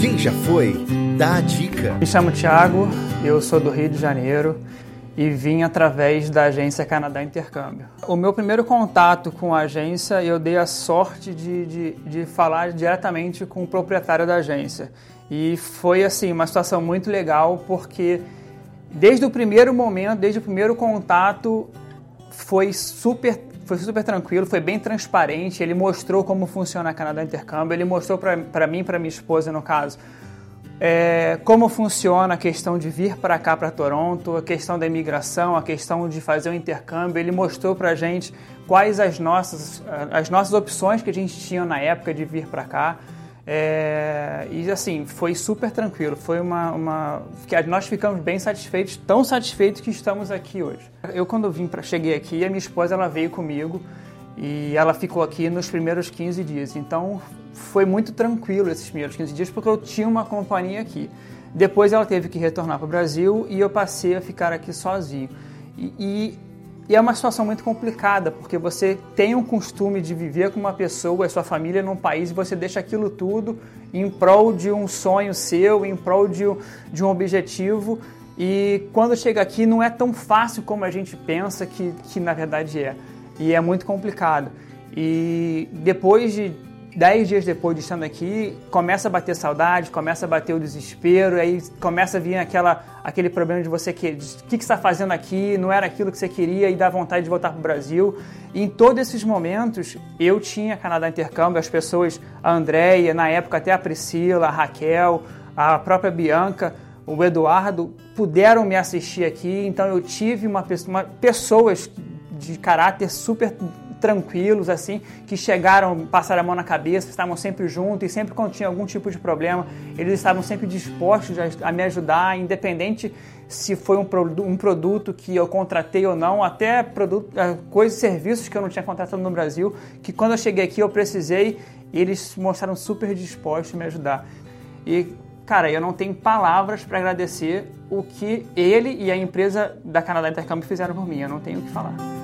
Quem já foi, dá a dica. Me chamo Thiago, eu sou do Rio de Janeiro e vim através da agência Canadá Intercâmbio. O meu primeiro contato com a agência, eu dei a sorte de, de, de falar diretamente com o proprietário da agência. E foi assim uma situação muito legal porque desde o primeiro momento, desde o primeiro contato, foi super foi super tranquilo, foi bem transparente. Ele mostrou como funciona a Canadá Intercâmbio, ele mostrou para mim para minha esposa, no caso, é, como funciona a questão de vir para cá, para Toronto, a questão da imigração, a questão de fazer o um intercâmbio. Ele mostrou para a gente quais as nossas, as nossas opções que a gente tinha na época de vir para cá. É, e assim, foi super tranquilo. Foi uma, uma. Nós ficamos bem satisfeitos, tão satisfeitos que estamos aqui hoje. Eu, quando vim pra, cheguei aqui, a minha esposa ela veio comigo e ela ficou aqui nos primeiros 15 dias. Então foi muito tranquilo esses primeiros 15 dias porque eu tinha uma companhia aqui. Depois ela teve que retornar para o Brasil e eu passei a ficar aqui sozinho. E, e, e, é uma situação muito complicada porque você tem um costume de viver com uma pessoa, sua família num país e você deixa aquilo tudo em prol de um sonho seu, em prol de, de um objetivo. E quando chega aqui não é tão fácil como a gente pensa que, que na verdade é. E é muito complicado. E depois de dez dias depois de estando aqui, começa a bater saudade, começa a bater o desespero, aí começa a vir aquela, aquele problema de você que o que, que está fazendo aqui, não era aquilo que você queria e dá vontade de voltar para o Brasil. E em todos esses momentos, eu tinha Canadá Intercâmbio, as pessoas, a Andréia, na época até a Priscila, a Raquel, a própria Bianca, o Eduardo, puderam me assistir aqui, então eu tive uma, uma pessoas de caráter super tranquilos, assim, que chegaram, passaram a mão na cabeça, estavam sempre juntos e sempre quando tinha algum tipo de problema, eles estavam sempre dispostos a, me ajudar, independente se foi um, um, produto que eu contratei ou não, até produto, eh, coisas e serviços que eu não tinha contratado no Brasil, que quando eu cheguei aqui eu precisei eles mostraram super dispostos a me ajudar. E, cara, eu não tenho palavras para agradecer o que ele e a empresa da Canadá Intercâmbio fizeram por mim, eu não tenho o que falar.